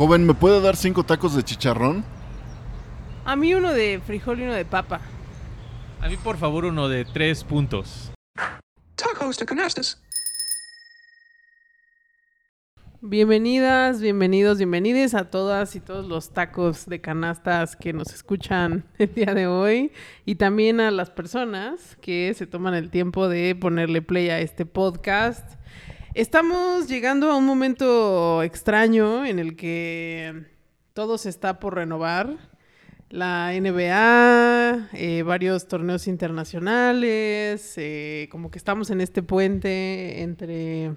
Joven, ¿me puede dar cinco tacos de chicharrón? A mí uno de frijol y uno de papa. A mí, por favor, uno de tres puntos. Tacos de canastas. Bienvenidas, bienvenidos, bienvenides a todas y todos los tacos de canastas que nos escuchan el día de hoy y también a las personas que se toman el tiempo de ponerle play a este podcast. Estamos llegando a un momento extraño en el que todo se está por renovar. La NBA, eh, varios torneos internacionales, eh, como que estamos en este puente entre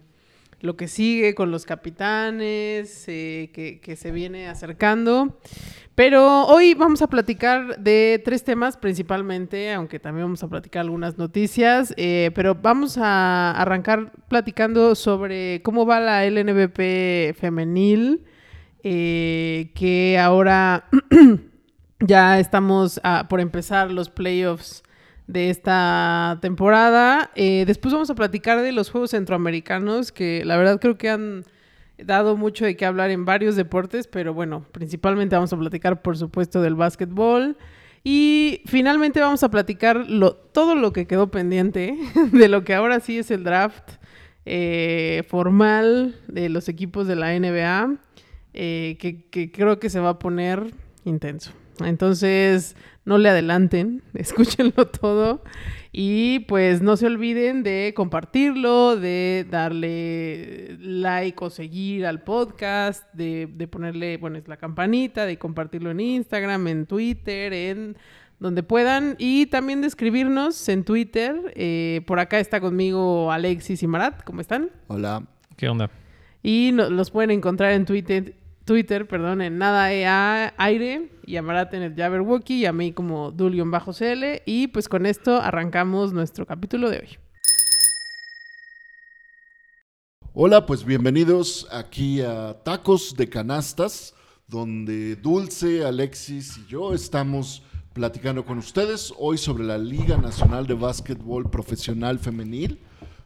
lo que sigue con los capitanes, eh, que, que, se viene acercando. Pero hoy vamos a platicar de tres temas principalmente, aunque también vamos a platicar algunas noticias, eh, pero vamos a arrancar platicando sobre cómo va la LNBP femenil, eh, que ahora ya estamos por empezar los playoffs de esta temporada. Eh, después vamos a platicar de los Juegos Centroamericanos, que la verdad creo que han dado mucho de qué hablar en varios deportes, pero bueno, principalmente vamos a platicar, por supuesto, del básquetbol. Y finalmente vamos a platicar lo, todo lo que quedó pendiente de lo que ahora sí es el draft eh, formal de los equipos de la NBA, eh, que, que creo que se va a poner intenso. Entonces, no le adelanten, escúchenlo todo y pues no se olviden de compartirlo, de darle like o seguir al podcast, de, de ponerle, bueno, es la campanita, de compartirlo en Instagram, en Twitter, en donde puedan y también de escribirnos en Twitter. Eh, por acá está conmigo Alexis y Marat, ¿cómo están? Hola. ¿Qué onda? Y no, los pueden encontrar en Twitter Twitter, perdón, en nada EA aire y a Marat en el Jabberwocky y a mí como Dulion-CL. Y pues con esto arrancamos nuestro capítulo de hoy. Hola, pues bienvenidos aquí a Tacos de Canastas, donde Dulce, Alexis y yo estamos platicando con ustedes hoy sobre la Liga Nacional de Básquetbol Profesional Femenil,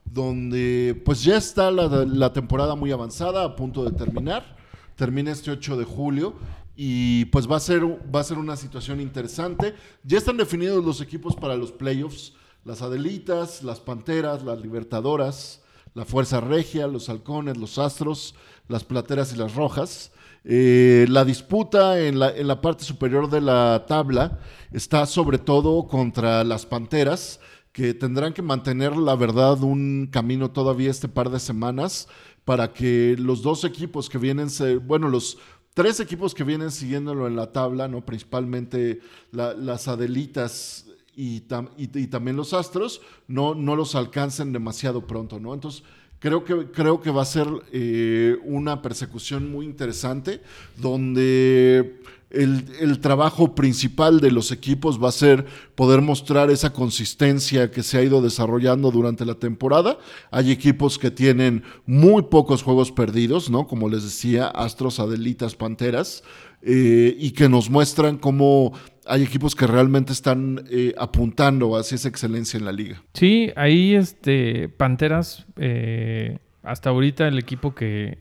donde pues ya está la, la temporada muy avanzada, a punto de terminar termina este 8 de julio y pues va a ser, va a ser una situación interesante. Ya están definidos los equipos para los playoffs, las Adelitas, las Panteras, las Libertadoras, la Fuerza Regia, los Halcones, los Astros, las Plateras y las Rojas. Eh, la disputa en la, en la parte superior de la tabla está sobre todo contra las Panteras, que tendrán que mantener, la verdad, un camino todavía este par de semanas para que los dos equipos que vienen, bueno, los tres equipos que vienen siguiéndolo en la tabla, ¿no? Principalmente las Adelitas y, y, también los Astros, no, no los alcancen demasiado pronto, ¿no? Entonces, creo que, creo que va a ser eh, una persecución muy interesante, donde el, trabajo principal de los equipos va a ser poder mostrar esa consistencia que se ha ido desarrollando durante la temporada. Hay equipos que tienen muy pocos juegos perdidos, ¿no? Como les decía, Astros, Adelitas, Panteras, eh, y que nos muestran cómo hay equipos que realmente están eh, apuntando hacia esa excelencia en la liga. Sí, ahí este Panteras, eh, hasta ahorita el equipo que,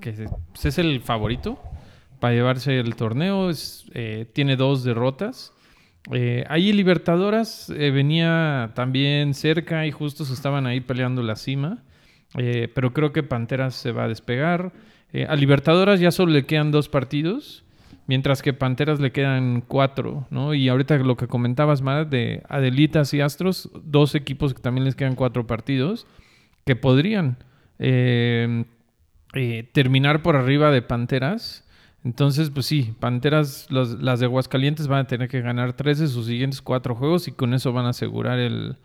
que es el favorito para llevarse el torneo. Eh, tiene dos derrotas. Eh, ahí Libertadoras eh, venía también cerca y justo se estaban ahí peleando la cima. pero creo que Panteras se va a despegar. a Libertadoras ya solo le quedan dos partidos, mientras que Panteras le quedan cuatro, ¿no? Y ahorita lo que comentabas, más de Adelitas y Astros, dos equipos que también les quedan cuatro partidos, que podrían terminar por arriba de Panteras entonces, pues sí, Panteras, las de Aguascalientes van a tener que ganar tres de sus siguientes cuatro juegos y con eso van a asegurar el,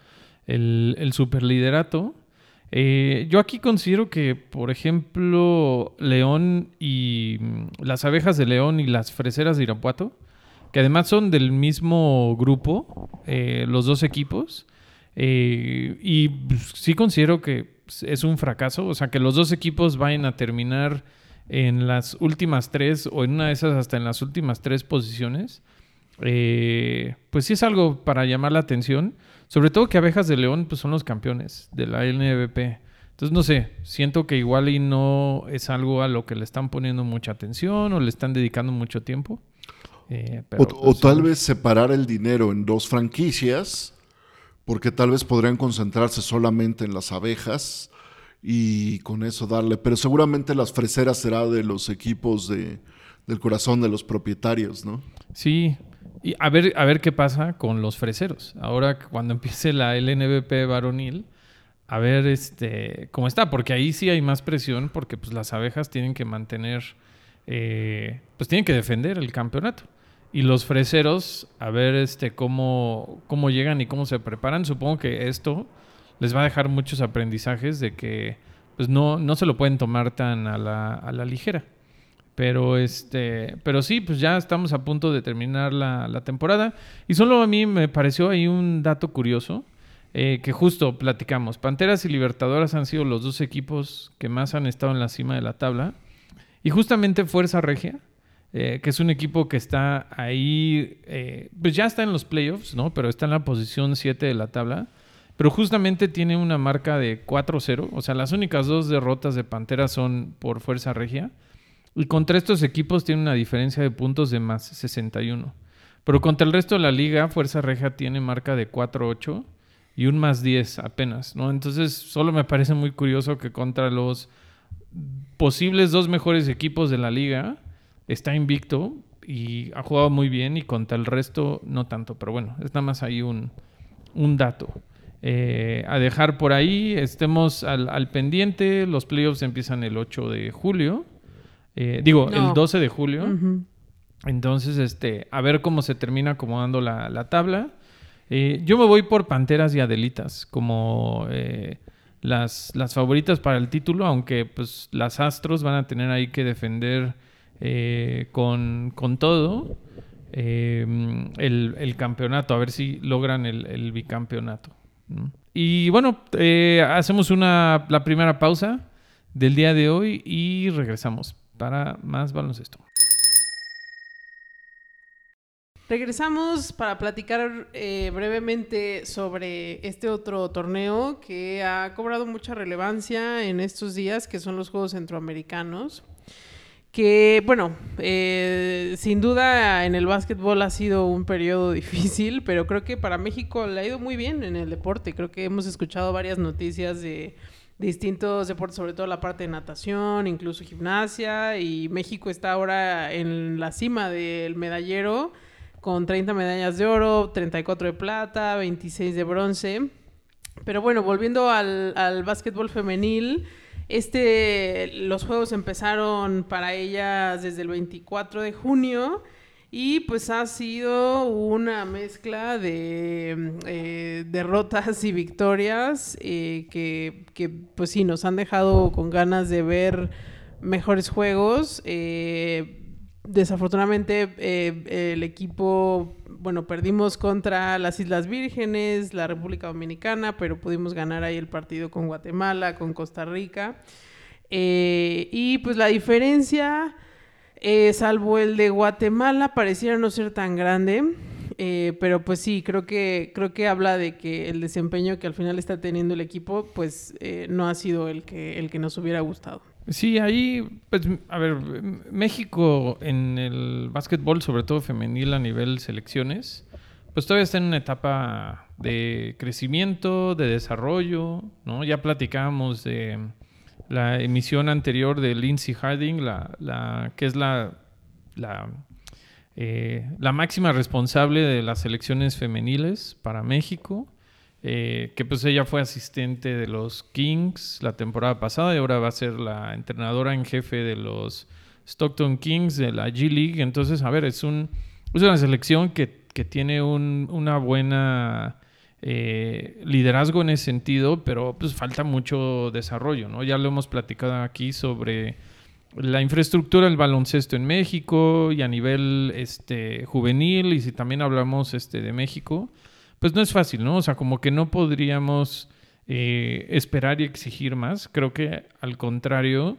el, superliderato. Eh, yo aquí considero que, por ejemplo, León y mm, las abejas de León y las freseras de Irapuato, que además son del mismo grupo, eh, los dos equipos, eh, y pues, sí considero que es un fracaso, o sea, que los dos equipos vayan a terminar en las últimas tres o en una de esas hasta en las últimas tres posiciones, eh, pues sí es algo para llamar la atención. Sobre todo que Abejas de León pues son los campeones de la LNBP. Entonces, no sé, siento que igual y no es algo a lo que le están poniendo mucha atención o le están dedicando mucho tiempo. Eh, pero, O, o pues, tal vez separar el dinero en dos franquicias, porque tal vez podrían concentrarse solamente en las abejas y con eso darle. Pero seguramente las freseras será de los equipos de, del corazón de los propietarios, ¿no? Sí, y a ver, a ver qué pasa con los freseros. Ahora cuando empiece la LNBP varonil, a ver este cómo está, porque ahí sí hay más presión, porque pues las abejas tienen que mantener, eh, pues tienen que defender el campeonato. Y los freseros, a ver este cómo, cómo llegan y cómo se preparan. Supongo que esto les va a dejar muchos aprendizajes de que pues no, no se lo pueden tomar tan a la, a la ligera. Pero este, pero sí, pues ya estamos a punto de terminar la, la temporada. Y solo a mí me pareció ahí un dato curioso. eh, que justo platicamos. Panteras y Libertadoras han sido los dos equipos que más han estado en la cima de la tabla. Y justamente Fuerza Regia, eh, que es un equipo que está ahí, eh, pues ya está en los playoffs, ¿no? Pero está en la posición 7 de la tabla. Pero justamente tiene una marca de 4-0. O sea, las únicas dos derrotas de Panteras son por Fuerza Regia. Y contra estos equipos tiene una diferencia de puntos de más 61. Pero contra el resto de la liga, Fuerza Regia tiene marca de 4-8 y un más 10 apenas, ¿no? Entonces, solo me parece muy curioso que contra los posibles dos mejores equipos de la liga está invicto y ha jugado muy bien y contra el resto no tanto. Pero bueno, es nada más ahí un, un dato. Eh, a dejar por ahí, estemos al, al pendiente. Los playoffs empiezan el 8 de julio. Eh, digo, No. el 12 de julio. Entonces, este, a ver cómo se termina acomodando la, la tabla. Eh, yo me voy por Panteras y Adelitas como eh, las, las favoritas para el título, aunque pues las Astros van a tener ahí que defender eh, con, con todo el, el campeonato, a ver si logran el, el bicampeonato. Y bueno, eh, hacemos una, la primera pausa del día de hoy y regresamos para más baloncesto. Regresamos para platicar eh, brevemente sobre este otro torneo que ha cobrado mucha relevancia en estos días, que son los Juegos Centroamericanos. Que, bueno, eh, sin duda en el básquetbol ha sido un periodo difícil, pero creo que para México le ha ido muy bien en el deporte. Creo que hemos escuchado varias noticias de distintos deportes, sobre todo la parte de natación, incluso gimnasia, y México está ahora en la cima del medallero con 30 medallas de oro, 34 de plata, 26 de bronce. Pero bueno, volviendo al, al básquetbol femenil, este, los juegos empezaron para ellas desde el 24 de junio y pues ha sido una mezcla de eh, derrotas y victorias eh, que, que, pues sí nos han dejado con ganas de ver mejores juegos. Eh, desafortunadamente eh, el equipo, bueno, perdimos contra las Islas Vírgenes, la República Dominicana, pero pudimos ganar ahí el partido con Guatemala, con Costa Rica. Eh, y pues la diferencia, eh, salvo el de Guatemala, pareciera no ser tan grande. Eh, pero pues sí, creo que, creo que habla de que el desempeño que al final está teniendo el equipo, pues eh, no ha sido el que, el que nos hubiera gustado. Sí, ahí, pues, a ver, México en el básquetbol, sobre todo femenil a nivel selecciones, pues todavía está en una etapa de crecimiento, de desarrollo, ¿no? Ya platicábamos de la emisión anterior de Lindsay Harding, la, la, que es la, la, eh, la máxima responsable de las selecciones femeniles para México. Eh, que pues ella fue asistente de los Kings la temporada pasada y ahora va a ser la entrenadora en jefe de los Stockton Kings de la G League. Entonces, a ver, es, un, es una selección que, que tiene un, una buena eh, liderazgo en ese sentido, pero pues falta mucho desarrollo, ¿no? Ya lo hemos platicado aquí sobre la infraestructura del baloncesto en México y a nivel este, juvenil, y si también hablamos este, de México, pues no es fácil, ¿no? O sea, como que no podríamos eh, esperar y exigir más. Creo que al contrario,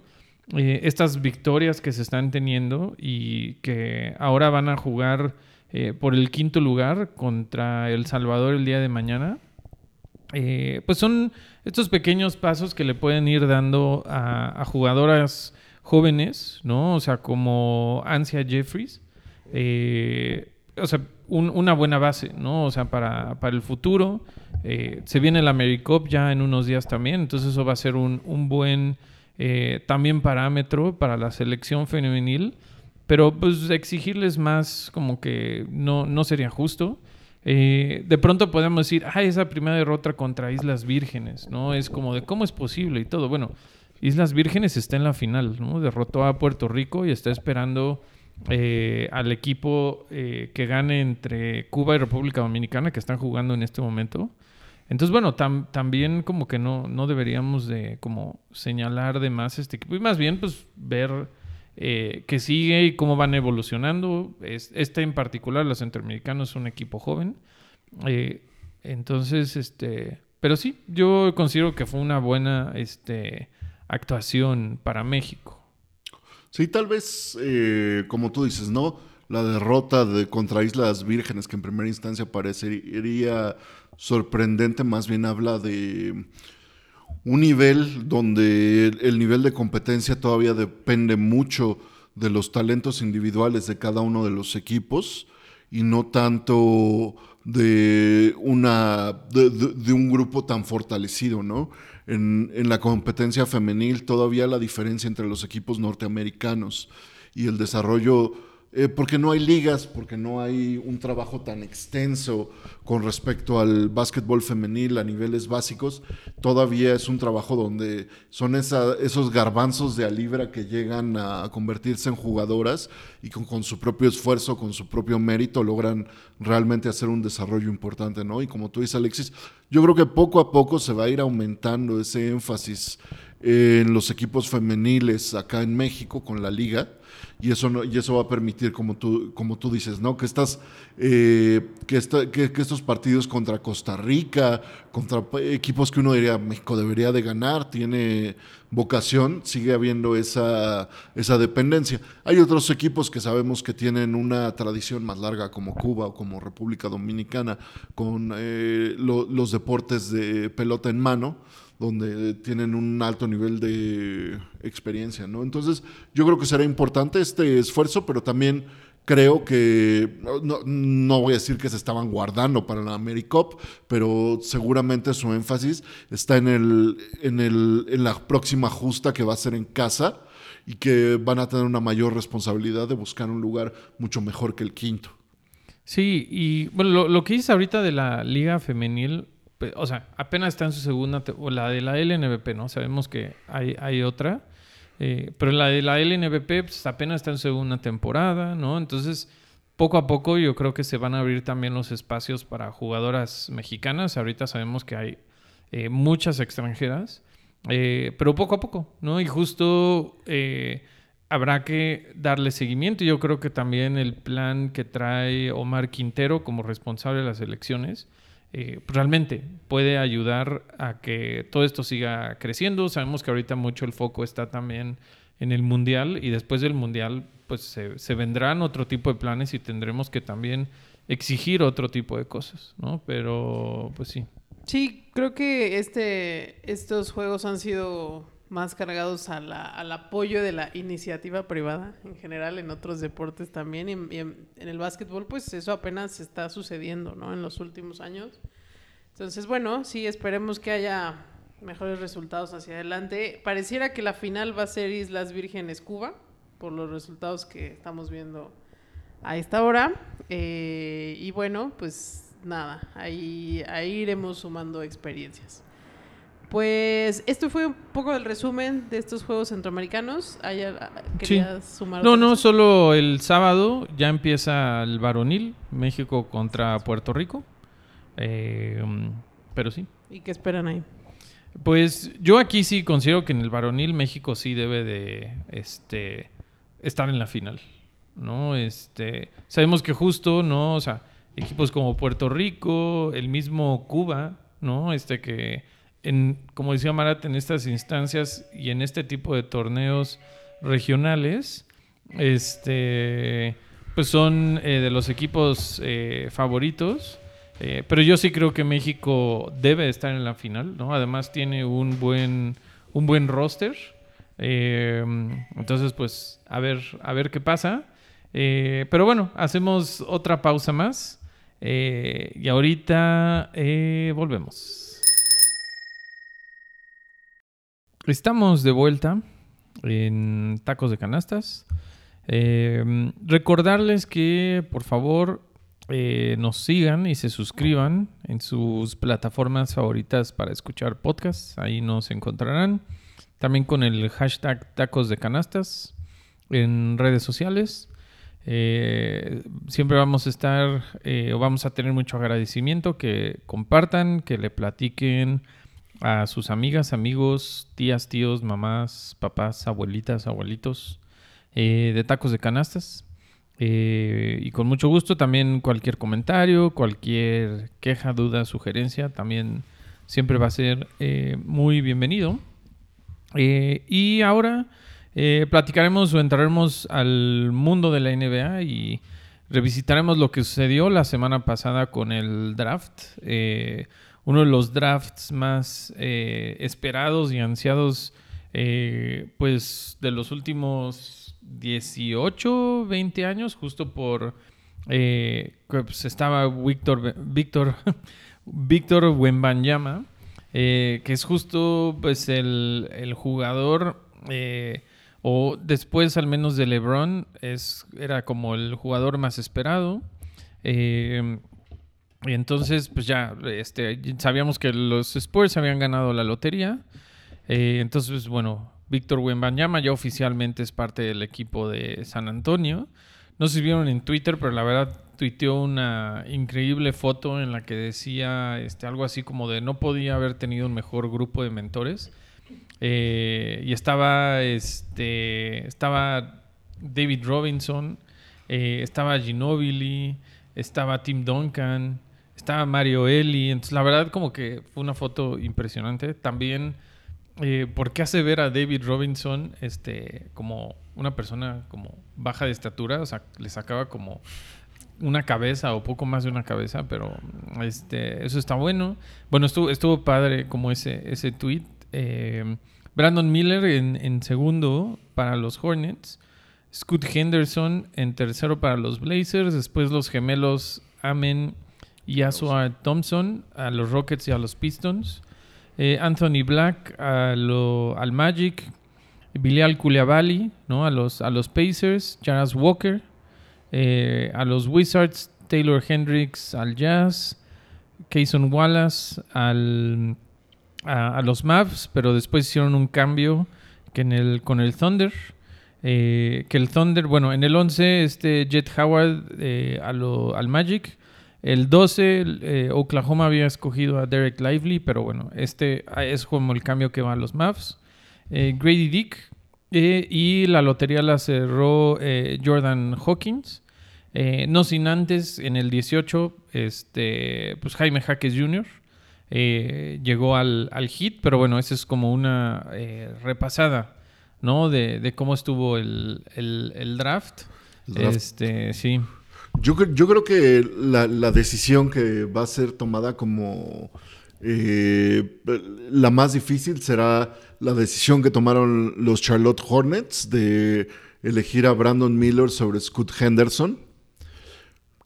eh, estas victorias que se están teniendo y que ahora van a jugar eh, por el quinto lugar contra El Salvador el día de mañana, pues son estos pequeños pasos que le pueden ir dando a, a jugadoras jóvenes, ¿no? O sea, como Ansia Jeffries. O sea, un- una buena base, ¿no? O sea, para, para el futuro. Eh, se viene la AmeriCup ya en unos días también, entonces eso va a ser un, un buen eh, también parámetro para la selección femenil. Pero pues exigirles más como que no, no sería justo. Eh, de pronto podemos decir, ah, esa primera derrota contra Islas Vírgenes, ¿no? Es como de cómo es posible y todo. Bueno, Islas Vírgenes está en la final, ¿no? Derrotó a Puerto Rico y está esperando eh, al equipo eh, que gane entre Cuba y República Dominicana que están jugando en este momento. Entonces, bueno, tam- también como que no, no deberíamos de como señalar de más este equipo y más bien pues ver eh, que sigue y cómo van evolucionando. Es, este en particular, los centroamericanos, es un equipo joven. Eh, entonces, este, pero sí, yo considero que fue una buena este, actuación para México. Sí, tal vez, eh, como tú dices, ¿no? La derrota de contra Islas Vírgenes, que en primera instancia parecería sorprendente, más bien habla de un nivel donde el nivel de competencia todavía depende mucho de los talentos individuales de cada uno de los equipos y no tanto de una de, un grupo tan fortalecido, ¿no? En, la competencia femenil todavía la diferencia entre los equipos norteamericanos y el desarrollo eh, porque no hay ligas, porque no hay un trabajo tan extenso con respecto al básquetbol femenil a niveles básicos, todavía es un trabajo donde son esos garbanzos de a libra que llegan a convertirse en jugadoras y con, con su propio esfuerzo, con su propio mérito, logran realmente hacer un desarrollo importante, ¿no? Y como tú dices, Alexis, yo creo que poco a poco se va a ir aumentando ese énfasis en los equipos femeniles acá en México con la liga y eso no- y eso va a permitir como tú como tú dices no que estas eh, que, esta- que- estos partidos contra Costa Rica contra pa- equipos que uno diría México debería de ganar tiene vocación sigue habiendo esa esa dependencia hay otros equipos que sabemos que tienen una tradición más larga como Cuba o como República Dominicana con eh, lo- los deportes de pelota en mano donde tienen un alto nivel de experiencia, ¿no? Entonces, yo creo que será importante este esfuerzo, pero también creo que, no, no voy a decir que se estaban guardando para la AmeriCup, pero seguramente su énfasis está en, el, en, el, en la próxima justa que va a ser en casa y que van a tener una mayor responsabilidad de buscar un lugar mucho mejor que el quinto. Sí, y bueno, lo, que dices ahorita de la liga femenil, o sea, apenas está en su segunda, o la de la LNBP, ¿no? Sabemos que hay, hay otra, eh, pero la de la LNBP pues, apenas está en segunda temporada, ¿no? Entonces, poco a poco yo creo que se van a abrir también los espacios para jugadoras mexicanas. Ahorita sabemos que hay eh, muchas extranjeras, eh, pero poco a poco, ¿no? Y justo eh, habrá que darle seguimiento. Yo creo que también el plan que trae Omar Quintero como responsable de las elecciones eh, pues, realmente puede ayudar a que todo esto siga creciendo. Sabemos que ahorita mucho el foco está también en el Mundial y después del Mundial pues se, se vendrán otro tipo de planes y tendremos que también exigir otro tipo de cosas, ¿no? Pero pues sí. Sí, creo que este, estos juegos han sido más cargados a la- al apoyo de la iniciativa privada en general, en otros deportes también. Y, y en- en el básquetbol, pues eso apenas está sucediendo, ¿no? En los últimos años. Entonces, bueno, sí, esperemos que haya mejores resultados hacia adelante. Pareciera que la final va a ser Islas Vírgenes Cuba, por los resultados que estamos viendo a esta hora. Eh, y bueno, pues nada, ahí, ahí iremos sumando experiencias. Pues esto fue un poco el resumen de estos Juegos Centroamericanos. ¿Hay al- ¿Querías sumar No, no, solo el sábado ya empieza el varonil, México contra Puerto Rico. Eh, pero sí. ¿Y qué esperan ahí? Pues yo aquí sí considero que en el varonil México sí debe de este estar en la final, ¿no? Este, sabemos que justo, ¿no? O sea, equipos como Puerto Rico, el mismo Cuba, ¿no? Este que en como decía Marat en estas instancias y en este tipo de torneos regionales este pues son eh, de los equipos eh, favoritos Eh, pero yo sí creo que México debe estar en la final, ¿no? Además tiene un buen, un buen roster. Entonces, pues, a ver, a ver qué pasa. Pero bueno, hacemos otra pausa más. Y ahorita volvemos. Estamos de vuelta en Tacos de Canastas. Eh, recordarles que por favor eh, nos sigan y se suscriban en sus plataformas favoritas para escuchar podcasts. Ahí nos encontrarán. También con el hashtag Tacos de Canastas en redes sociales. Eh, siempre vamos a estar o vamos a tener mucho agradecimiento que compartan, que le platiquen a sus amigas, amigos, tías, tíos, mamás, papás, abuelitas, abuelitos eh, de tacos de canastas. Eh, y con mucho gusto también cualquier comentario, cualquier queja, duda, sugerencia, también siempre va a ser eh, muy bienvenido. Y ahora platicaremos o entraremos al mundo de la NBA y revisitaremos lo que sucedió la semana pasada con el draft. Uno de los drafts más eh, esperados y ansiados eh, pues de los últimos 18, 20 años, justo por eh, pues, estaba Víctor Víctor Víctor Wembanyama, eh, que es justo pues el, el jugador eh, o después al menos de LeBron es era como el jugador más esperado. Eh, y entonces, pues ya, este, sabíamos que los Spurs habían ganado la lotería. Eh, entonces, pues, bueno, Víctor Wembanyama ya oficialmente es parte del equipo de San Antonio. No si vieron en Twitter, pero la verdad tuiteó una increíble foto en la que decía este, algo así como de no podía haber tenido un mejor grupo de mentores. Eh, y estaba, este, estaba David Robinson, eh, estaba Ginobili, estaba Tim Duncan, estaba Mario Eli. Entonces, la verdad, como que fue una foto impresionante. También, eh, porque hace ver a David Robinson este, como una persona como baja de estatura? O sea, le sacaba como una cabeza o poco más de una cabeza, pero este, eso está bueno. Bueno, estuvo, estuvo padre como ese, ese tweet. Eh, Brandon Miller en, en segundo para los Hornets. Scoot Henderson en tercero para los Blazers. Después los gemelos Amen y Thompson a los Rockets y a los Pistons. Eh, Anthony Black a lo- al Magic. Bilal Koulibaly ¿no? a, los, a los Pacers. Jarras Walker eh, a los Wizards. Taylor Hendricks al Jazz. Kayson Wallace al, a, los Mavs, pero después hicieron un cambio que en el, con el Thunder. eh, que el Thunder, bueno, en el 11, este Jet Howard a lo- al Magic. El 12, eh, Oklahoma había escogido a Derek Lively, pero bueno, este ah, es como el cambio que va a los Mavs. Eh, Grady Dick eh, y la lotería la cerró eh, Jordan Hawkins. No sin antes, en el 18, este, pues Jaime Jaques Jr. eh, llegó al, al hit, pero bueno, esa es como una eh, repasada, ¿no? De, de cómo estuvo el, el- el draft. El draft. Este, sí. Yo, yo creo que la, la decisión que va a ser tomada como eh, la más difícil será la decisión que tomaron los Charlotte Hornets de elegir a Brandon Miller sobre Scoot Henderson.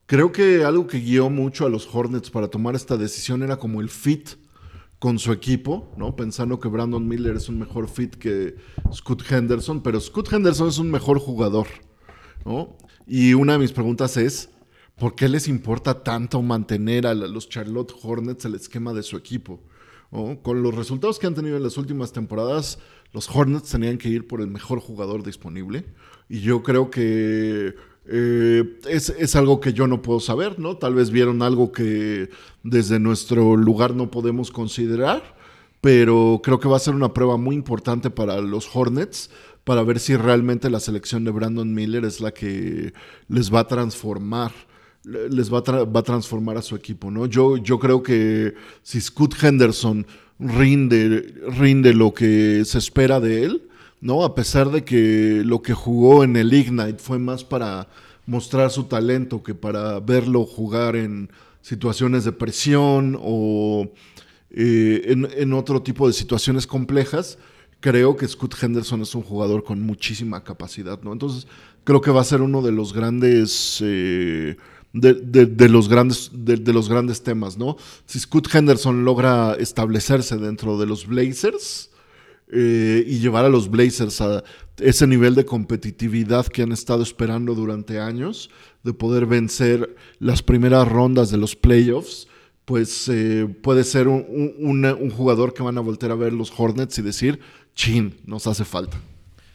Creo que algo que guió mucho a los Hornets para tomar esta decisión era como el fit con su equipo, ¿no? Pensando que Brandon Miller es un mejor fit que Scoot Henderson, pero Scoot Henderson es un mejor jugador, ¿no? Y una de mis preguntas es, ¿por qué les importa tanto mantener a los Charlotte Hornets el esquema de su equipo? Con los resultados que han tenido en las últimas temporadas, los Hornets tenían que ir por el mejor jugador disponible. Y yo creo que eh, es, es algo que yo no puedo saber, ¿no? Tal vez vieron algo que desde nuestro lugar no podemos considerar, pero creo que va a ser una prueba muy importante para los Hornets para ver si realmente la selección de Brandon Miller es la que les va a transformar le- les va a, transformar a su equipo, ¿no? Yo, yo creo que si Scoot Henderson rinde, rinde lo que se espera de él, ¿no? A pesar de que lo que jugó en el Ignite fue más para mostrar su talento que para verlo jugar en, situaciones de presión o eh, en, en otro tipo de situaciones complejas, creo que Scott Henderson es un jugador con muchísima capacidad, ¿no? Entonces, creo que va a ser uno de los grandes. eh, de, de- los grandes, de, los grandes temas, ¿no? Si Scott Henderson logra establecerse dentro de los Blazers eh, y llevar a los Blazers a ese nivel de competitividad que han estado esperando durante años, de poder vencer las primeras rondas de los playoffs, pues eh, puede ser un, un- un jugador que van a volver a ver los Hornets y decir, chin, nos hace falta.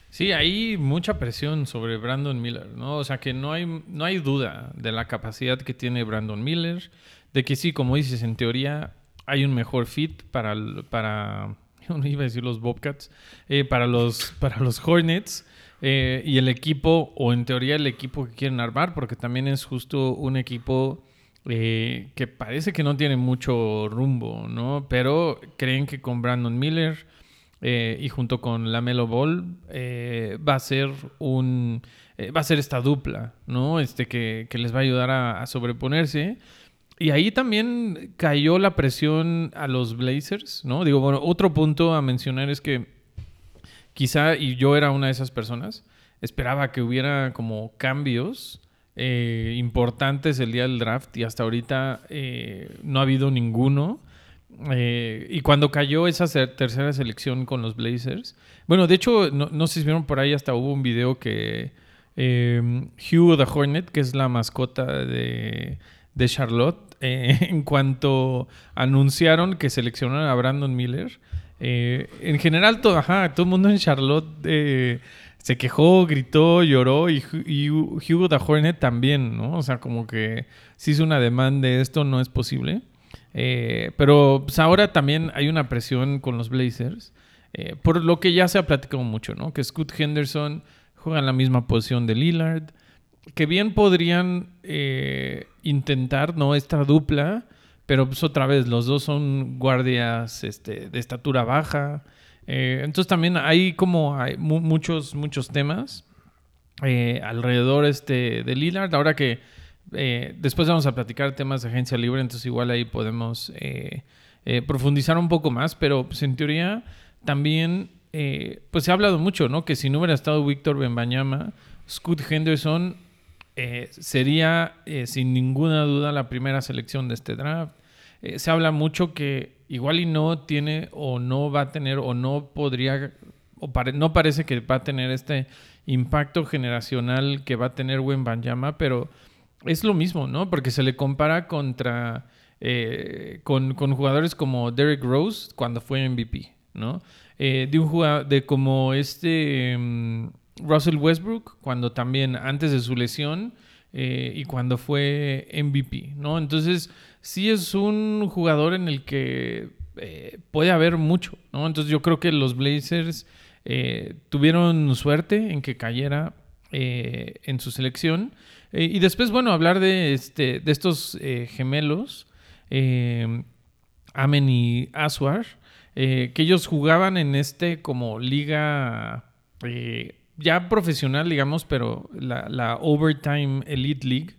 Sí, hay mucha presión sobre Brandon Miller, ¿no? O sea que no hay, no hay duda de la capacidad que tiene Brandon Miller, de que sí, como dices, en teoría hay un mejor fit para, para no iba a decir los Bobcats, eh, para, los, para los Hornets eh, y el equipo, o en teoría el equipo que quieren armar, porque también es justo un equipo eh, que parece que no tiene mucho rumbo, ¿no? Pero creen que con Brandon Miller eh, y junto con Lamelo Ball eh, va a ser un eh, va a ser esta dupla, ¿no? Este que, que les va a ayudar a, a sobreponerse. Y ahí también cayó la presión a los Blazers, ¿no? Digo, bueno, otro punto a mencionar es que quizá, y yo era una de esas personas, esperaba que hubiera como cambios importantes el día del draft y hasta ahorita no ha habido ninguno. Eh, y cuando cayó esa tercera selección con los Blazers, bueno, de hecho, no, no sé si vieron por ahí, hasta hubo un video que eh, Hugh the Hornet, que es la mascota de, Charlotte, eh, en cuanto anunciaron que seleccionaron a Brandon Miller, eh, en general todo, ajá, todo el mundo en Charlotte eh, se quejó, gritó, lloró y, Hu- y Hugo the Hornet también, ¿no? O sea, como que si hizo una demanda de esto, no es posible. Eh, pero pues, ahora también hay una presión con los Blazers, eh, por lo que ya se ha platicado mucho, ¿no? Que Scoot Henderson juega en la misma posición de Lillard, que bien podrían eh, intentar, ¿no? Esta dupla, pero pues otra vez, los dos son guardias este, de estatura baja. Entonces también hay como muchos, muchos temas alrededor este, de Lillard. Ahora que eh, después vamos a platicar temas de agencia libre, entonces igual ahí podemos eh, eh, profundizar un poco más, pero pues en teoría también eh, pues se ha hablado mucho, ¿no? Que si no hubiera estado Víctor Benbañama, Scoot Henderson sería sin ninguna duda la primera selección de este draft. Se habla mucho que igual y no tiene o no va a tener o no podría o no parece que va a tener este impacto generacional que va a tener Wembanyama, pero es lo mismo, ¿no? Porque se le compara contra eh, con, con jugadores como Derrick Rose cuando fue MVP, ¿no? Eh, de un jugador de como este mm, Russell Westbrook cuando también antes de su lesión eh, y cuando fue MVP, ¿no? Entonces sí es un jugador en el que eh, puede haber mucho, ¿no? Entonces yo creo que los Blazers eh, tuvieron suerte en que cayera eh, en su selección. Eh, y después, bueno, hablar de, este, de estos eh, gemelos, eh, Amen y Aswar, que ellos jugaban en este como liga ya profesional, digamos, pero la, Overtime Elite League,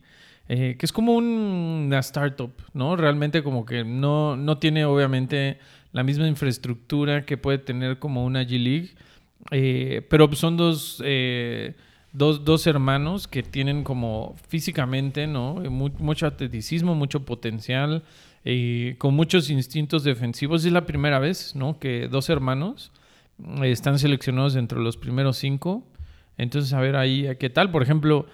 que es como un- una startup, ¿no? Realmente como que no, no tiene obviamente la misma infraestructura que puede tener como una G League, eh, pero son dos, dos, dos hermanos que tienen como físicamente, ¿no? Mu- mucho atleticismo, mucho potencial, eh, con muchos instintos defensivos. Es la primera vez, ¿no? Que dos hermanos eh, están seleccionados dentro de los primeros cinco. Entonces, a ver ahí qué tal. Por ejemplo,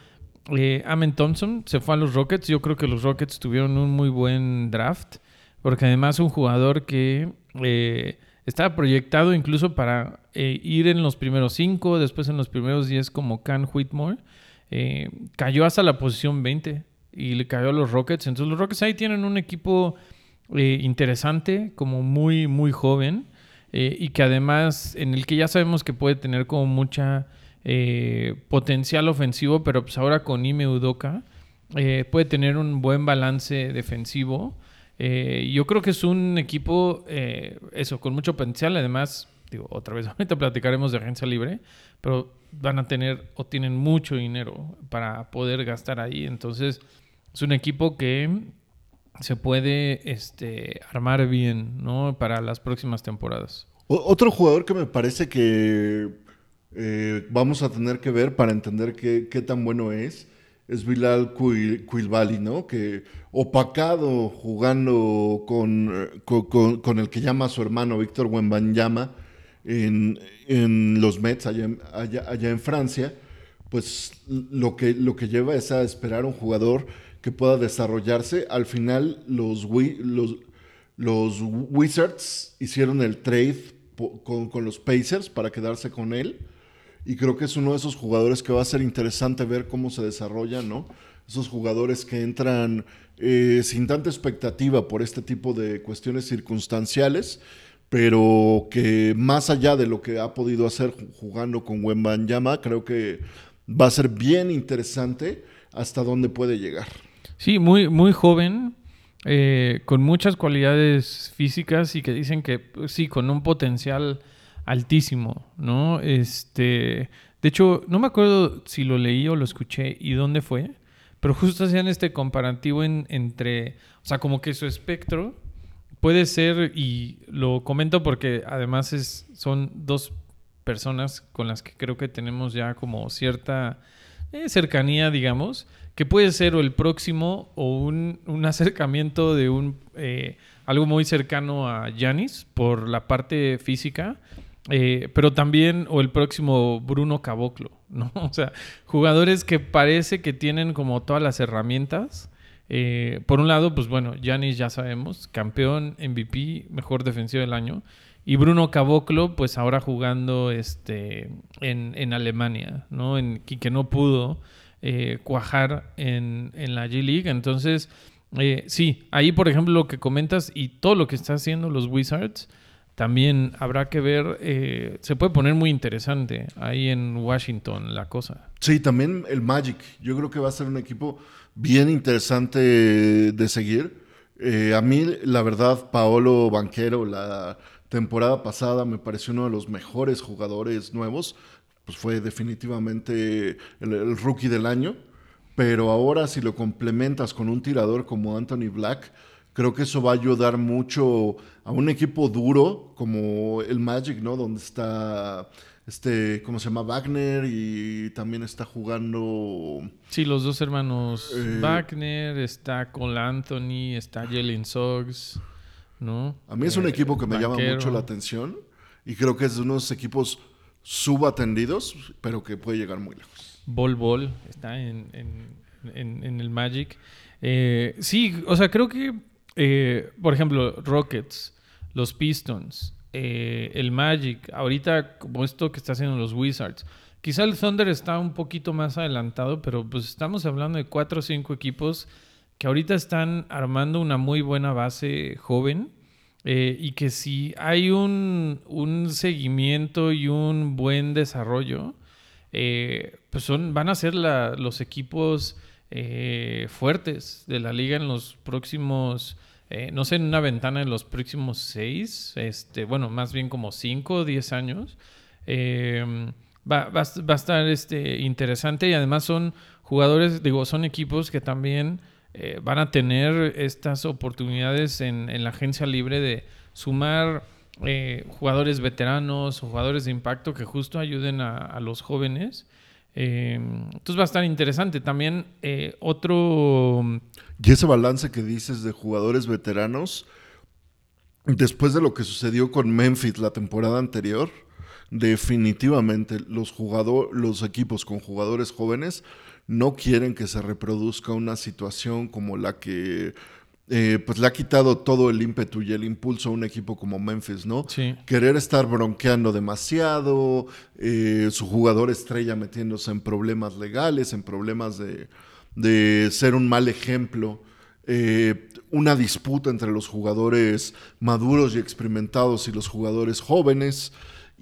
eh, Amen Thompson se fue a los Rockets. Yo creo que los Rockets tuvieron un muy buen draft. Porque además un jugador que eh, estaba proyectado incluso para eh, ir en los primeros cinco, después en los primeros 10 como Can Whitmore. eh, cayó hasta la posición 20 y le cayó a los Rockets. Entonces los Rockets ahí tienen un equipo eh, interesante, como muy, muy joven. eh, y que además en el que ya sabemos que puede tener como mucha potencial ofensivo, pero pues ahora con Ime Udoka puede tener un buen balance defensivo. Eh, yo creo que es un equipo, eh, eso, con mucho potencial. Además, digo, otra vez, ahorita platicaremos de agencia libre, pero van a tener o tienen mucho dinero para poder gastar ahí. Entonces, es un equipo que se puede este, armar bien, ¿no? Para las próximas temporadas. Otro jugador que me parece que eh, vamos a tener que ver para entender qué, qué tan bueno es, es Bilal Cuilbali, ¿no? Que opacado jugando con, eh, con, el que llama a su hermano Víctor Wembanyama en, en los Mets allá allá- allá en Francia, pues lo que, lo que lleva es a esperar un jugador que pueda desarrollarse. Al final los, los, Wizards hicieron el trade con los Pacers para quedarse con él. Y creo que es uno de esos jugadores que va a ser interesante ver cómo se desarrolla, ¿no? Esos jugadores que entran eh, sin tanta expectativa por este tipo de cuestiones circunstanciales, pero que más allá de lo que ha podido hacer ju- jugando con Wembanyama, creo que va a ser bien interesante hasta dónde puede llegar. Sí, muy, muy joven, eh, con muchas cualidades físicas y que dicen que pues, sí, con un potencial altísimo, ¿no? Este, de hecho, no me acuerdo si lo leí o lo escuché y dónde fue, pero justo hacían este comparativo en- entre, o sea, como que su espectro puede ser, y lo comento porque además es, son dos personas con las que creo que tenemos ya como cierta eh, cercanía, digamos, que puede ser o el próximo o un, un acercamiento de un eh, algo muy cercano a Yanis por la parte física, eh, pero también o el próximo Bruno Caboclo, ¿no? O sea, jugadores que parece que tienen como todas las herramientas. Eh, por un lado, pues bueno, Yanis ya sabemos, campeón, MVP, mejor defensivo del año. Y Bruno Caboclo, pues ahora jugando este, en, en Alemania, ¿no? En, y que no pudo eh, cuajar en, en la G-League. Entonces, sí, ahí por ejemplo lo que comentas y todo lo que está haciendo los Wizards, también habrá que ver, eh, se puede poner muy interesante ahí en Washington la cosa. Sí, también el Magic. Yo creo que va a ser un equipo bien interesante de seguir. Eh, a mí, la verdad, Paolo Banquero, la temporada pasada me pareció uno de los mejores jugadores nuevos. Pues fue definitivamente el, el rookie del año. Pero ahora si lo complementas con un tirador como Anthony Black, creo que eso va a ayudar mucho a un equipo duro como el Magic, ¿no? Donde está este, ¿cómo se llama? Wagner y también está jugando. Sí, los dos hermanos Eh, Wagner, está Cole Anthony, está Jalen Suggs, ¿no? A mí es un Eh, equipo que me llama mucho la atención y creo que es de unos equipos subatendidos, pero que puede llegar muy lejos. Bol Bol está en, en- en- en el Magic. Eh, sí, o sea, creo que, eh, por ejemplo, Rockets, los Pistons, eh, el Magic, ahorita como esto que está haciendo los Wizards. Quizá el Thunder está un poquito más adelantado, pero pues estamos hablando de cuatro o cinco equipos que ahorita están armando una muy buena base joven. eh, y que si hay un, un seguimiento y un buen desarrollo, pues son, van a ser los equipos eh, fuertes de la liga en los próximos, eh, no sé, en una ventana en los próximos seis, este, bueno, más bien como cinco o diez años. Eh, va, va va a estar este, interesante y además son jugadores, digo, son equipos que también eh, van a tener estas oportunidades en, la agencia libre de sumar eh, jugadores veteranos o jugadores de impacto que justo ayuden a los jóvenes. Eh, entonces va a estar interesante. También eh, otro... Y ese balance que dices de jugadores veteranos, después de lo que sucedió con Memphis la temporada anterior, definitivamente los, jugador, los equipos con jugadores jóvenes no quieren que se reproduzca una situación como la que eh, pues le ha quitado todo el ímpetu y el impulso a un equipo como Memphis, ¿no? Sí. Querer estar bronqueando demasiado, eh, su jugador estrella metiéndose en problemas legales, en problemas de, de ser un mal ejemplo, eh, una disputa entre los jugadores maduros y experimentados y los jugadores jóvenes.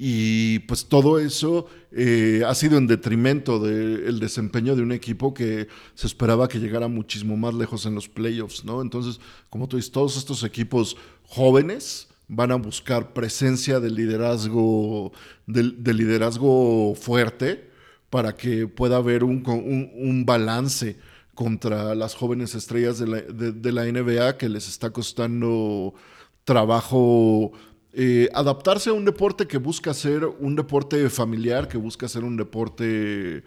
Y pues todo eso eh, ha sido en detrimento del desempeño de un equipo que se esperaba que llegara muchísimo más lejos en los playoffs, ¿no? Entonces, como tú dices, todos estos equipos jóvenes van a buscar presencia de liderazgo, de, de liderazgo fuerte para que pueda haber un, un- un balance contra las jóvenes estrellas de la, de- de la NBA que les está costando trabajo eh, adaptarse a un deporte que busca ser un deporte familiar, que busca ser un deporte,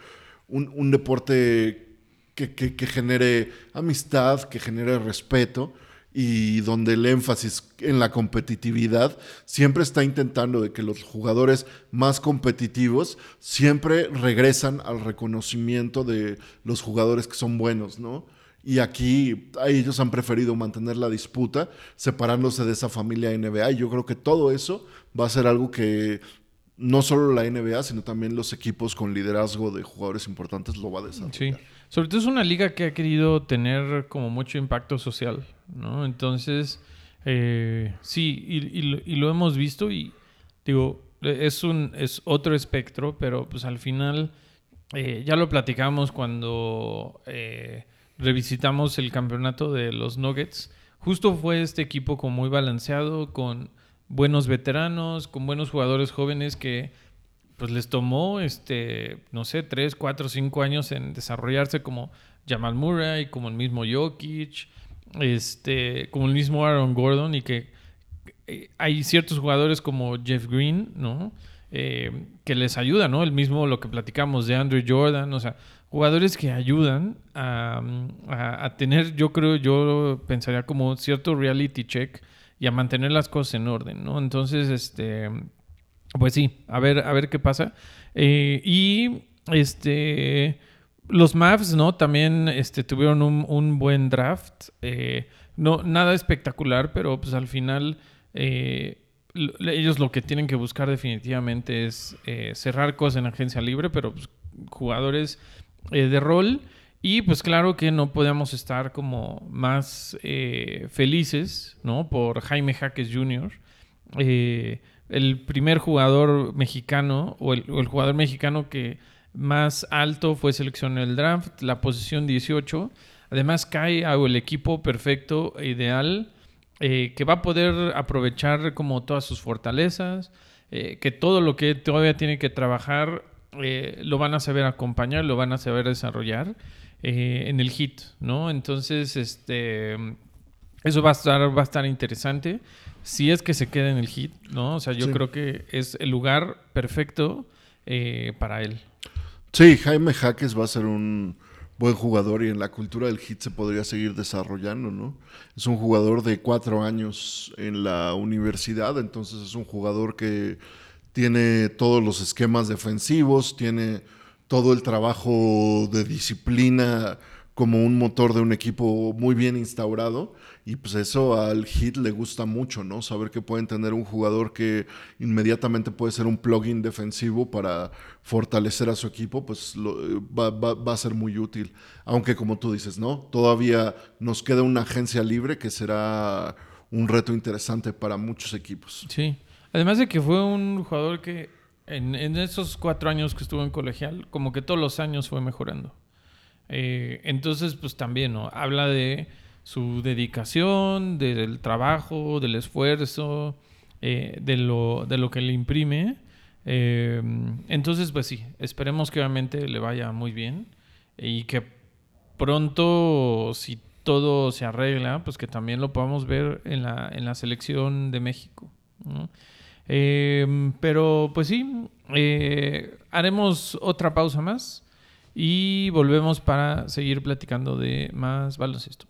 un, un deporte que, que- que genere amistad, que genere respeto y donde el énfasis en la competitividad siempre está intentando de que los jugadores más competitivos siempre regresan al reconocimiento de los jugadores que son buenos, ¿no? Y aquí ellos han preferido mantener la disputa, separándose de esa familia NBA. Y yo creo que todo eso va a ser algo que no solo la NBA, sino también los equipos con liderazgo de jugadores importantes lo va a desarrollar. Sí. Sobre todo es una liga que ha querido tener como mucho impacto social, ¿no? Entonces, eh, sí, y, y y lo hemos visto y digo, es un es otro espectro, pero pues al final eh, ya lo platicamos cuando eh, revisitamos el campeonato de los Nuggets. Justo fue este equipo como muy balanceado, con buenos veteranos, con buenos jugadores jóvenes que pues les tomó, este, no sé, tres, cuatro, cinco años en desarrollarse como Jamal Murray, como el mismo Jokic, este, como el mismo Aaron Gordon y que eh, hay ciertos jugadores como Jeff Green, ¿no? Eh, que les ayuda, ¿no? El mismo lo que platicamos de Andrew Jordan, o sea, jugadores que ayudan a, a- tener, yo creo, yo pensaría como cierto reality check y a mantener las cosas en orden, ¿no? Entonces, este, pues sí, a ver, a ver qué pasa. Eh, y este los Mavs, ¿no? También este, tuvieron un, un buen draft. Eh, no, nada espectacular, pero pues al final eh, ellos lo que tienen que buscar definitivamente es eh, cerrar cosas en agencia libre, pero pues, jugadores eh, de rol. Y pues claro que no podemos estar como más eh, felices, ¿no? Por Jaime Jaques Jr., eh, el primer jugador mexicano o el, jugador mexicano que más alto fue seleccionado en el draft, la posición 18. Además cae a el equipo perfecto e ideal que va a poder aprovechar como todas sus fortalezas, que todo lo que todavía tiene que trabajar eh, lo van a saber acompañar, lo van a saber desarrollar eh, en el hit, ¿no? Entonces, este, eso va a estar, va a estar interesante. Si es que se queda en el hit, ¿no? O sea, yo Sí. creo que es el lugar perfecto eh, para él. Sí, Jaime Jaques va a ser un buen jugador y en la cultura del hit se podría seguir desarrollando, ¿no? Es un jugador de cuatro años en la universidad, entonces es un jugador que tiene todos los esquemas defensivos, tiene todo el trabajo de disciplina como un motor de un equipo muy bien instaurado y pues eso al hit le gusta mucho, ¿no? Saber que pueden tener un jugador que inmediatamente puede ser un plugin defensivo para fortalecer a su equipo, pues lo- va, va- va a ser muy útil. Aunque como tú dices, ¿no? Todavía nos queda una agencia libre que será un reto interesante para muchos equipos. Sí. Además de que fue un jugador que en, esos cuatro años que estuvo en colegial, como que todos los años fue mejorando. Eh, entonces, pues también, ¿no? Habla de su dedicación, del trabajo, del esfuerzo, eh, de, lo, de lo que le imprime. Eh, entonces, pues sí, esperemos que obviamente le vaya muy bien y que pronto, si todo se arregla, pues que también lo podamos ver en la, en la selección de México. Eh, pero pues sí, eh, haremos otra pausa más y volvemos para seguir platicando de más baloncesto.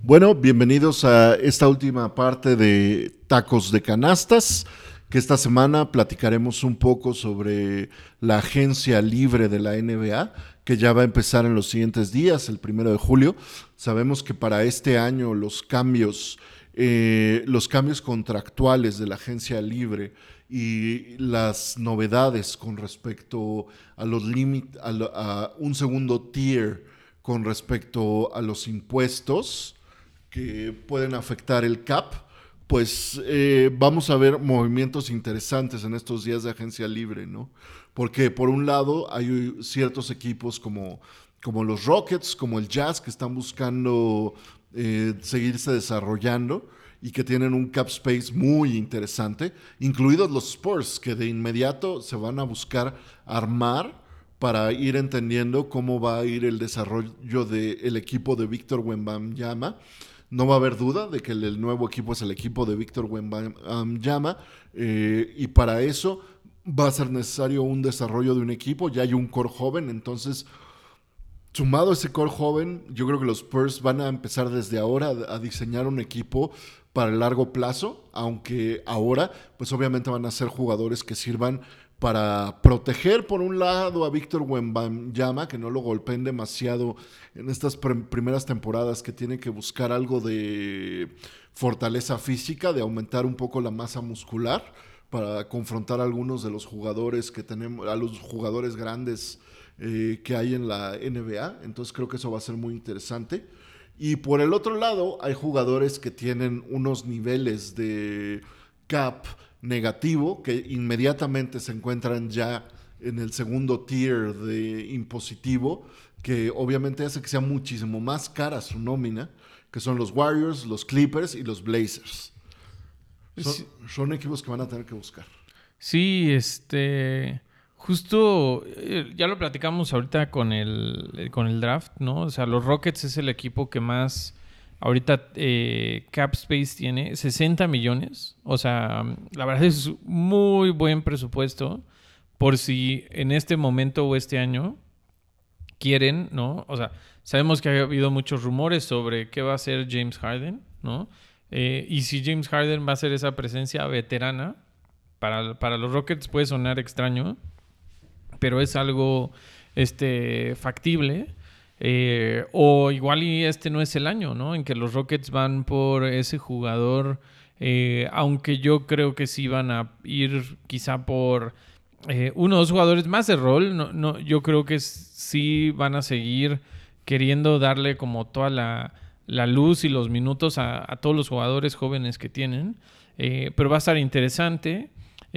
Bueno, bienvenidos a esta última parte de Tacos de Canastas, que esta semana platicaremos un poco sobre la agencia libre de la NBA, que ya va a empezar en los siguientes días, el primero de julio. Sabemos que para este año los cambios, eh, los cambios contractuales de la agencia libre y las novedades con respecto a los límites, a, a un segundo tier con respecto a los impuestos que pueden afectar el CAP, pues eh, vamos a ver movimientos interesantes en estos días de agencia libre, ¿no? Porque por un lado hay ciertos equipos como, como los Rockets, como el Jazz, que están buscando eh, seguirse desarrollando y que tienen un cap space muy interesante, incluidos los Spurs, que de inmediato se van a buscar armar para ir entendiendo cómo va a ir el desarrollo del equipo de Víctor Wembanyama. No va a haber duda de que el, el nuevo equipo es el equipo de Víctor Wembanyama eh, y para eso va a ser necesario un desarrollo de un equipo. Ya hay un core joven, entonces sumado a ese core joven, yo creo que los Spurs van a empezar desde ahora a, diseñar un equipo para el largo plazo, aunque ahora, pues obviamente van a ser jugadores que sirvan para proteger por un lado a Víctor Wembanyama, que no lo golpeen demasiado en estas pr- primeras temporadas, que tiene que buscar algo de fortaleza física, de aumentar un poco la masa muscular para confrontar a algunos de los jugadores que tenemos, a los jugadores grandes eh, que hay en la NBA. Entonces creo que eso va a ser muy interesante. Y por el otro lado, hay jugadores que tienen unos niveles de cap negativo que inmediatamente se encuentran ya en el segundo tier de impositivo, que obviamente hace que sea muchísimo más cara su nómina, que son los Warriors, los Clippers y los Blazers. Son, Sí. son equipos que van a tener que buscar. Sí, este. Justo, eh, ya lo platicamos ahorita con el, eh, con el draft, ¿no? O sea, los Rockets es el equipo que más ahorita eh, cap space tiene, 60 millones. O sea, la verdad es muy buen presupuesto por si en este momento o este año quieren, ¿no? O sea, sabemos que ha habido muchos rumores sobre qué va a hacer James Harden, ¿no? Eh, y si James Harden va a ser esa presencia veterana, para, para los Rockets puede sonar extraño, pero es algo este, factible. Eh, o igual y este no es el año, ¿no? En que los Rockets van por ese jugador, eh, aunque yo creo que sí van a ir quizá por eh, uno o dos jugadores más de rol. No, no, yo creo que sí van a seguir queriendo darle como toda la, la luz y los minutos a, a todos los jugadores jóvenes que tienen. Eh, pero va a estar interesante.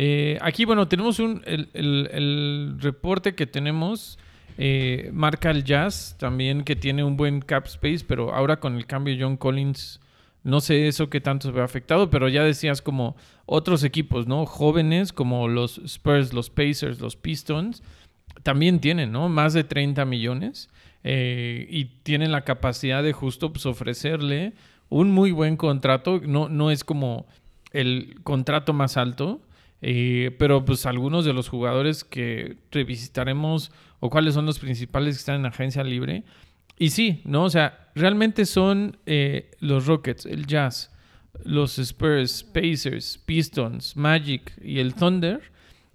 Eh, aquí, bueno, tenemos un, el, reporte que tenemos. eh, marca el Jazz también que tiene un buen cap space, pero ahora con el cambio de John Collins, no sé eso qué tanto se ve afectado, pero ya decías como otros equipos, ¿no? Jóvenes como los Spurs, los Pacers, los Pistons, también tienen, ¿no? Más de 30 millones eh, y tienen la capacidad de justo pues, ofrecerle un muy buen contrato. No, no es como el contrato más alto, eh, pero pues algunos de los jugadores que revisitaremos o cuáles son los principales que están en agencia libre. Y sí, ¿no? O sea, realmente son eh, los Rockets, el Jazz, los Spurs, Pacers, Pistons, Magic y el Thunder.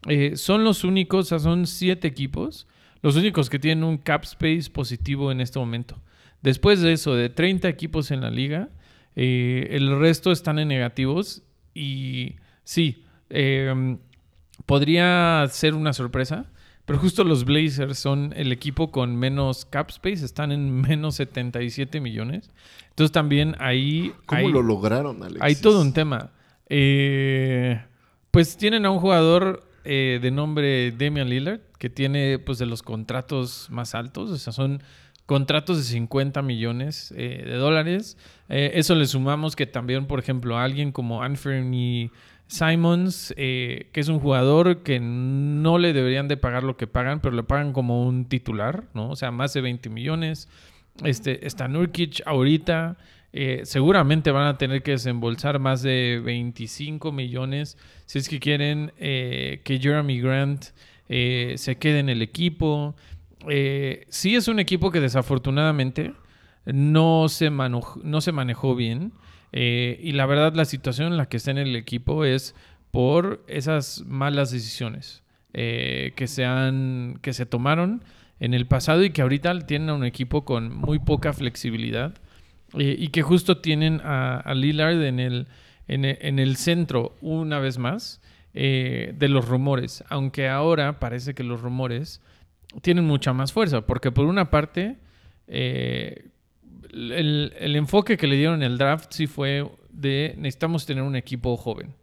eh, son los únicos, o sea, son siete equipos, los únicos que tienen un cap space positivo en este momento. Después de eso, de 30 equipos en la liga, eh, el resto están en negativos y sí, eh, podría ser una sorpresa, pero justo los Blazers son el equipo con menos cap space, están en menos 77 millones. Entonces también ahí ¿Cómo hay, lo lograron, Alexis? hay todo un tema. Eh, pues tienen a un jugador eh, de nombre Damian Lillard, que tiene pues de los contratos más altos, o sea, son contratos de 50 millones eh, de dólares. Eh, eso le sumamos que también, por ejemplo, alguien como Anthony Simons, eh, que es un jugador que no le deberían de pagar lo que pagan, pero le pagan como un titular, ¿no? O sea, más de 20 millones. Este, está Nurkic ahorita. eh, seguramente van a tener que desembolsar más de 25 millones si es que quieren eh, que Jeremy Grant se quede en el equipo. Sí es un equipo que desafortunadamente no se, no se manejó bien. Eh, y la verdad la situación en la que está en el equipo es por esas malas decisiones eh, que, se han, que se tomaron en el pasado y que ahorita tienen a un equipo con muy poca flexibilidad eh, y que justo tienen a, Lillard en el, en, e- en el centro una vez más eh, de los rumores, aunque ahora parece que los rumores tienen mucha más fuerza, porque por una parte eh, el, el enfoque que le dieron en el draft sí fue de necesitamos tener un equipo joven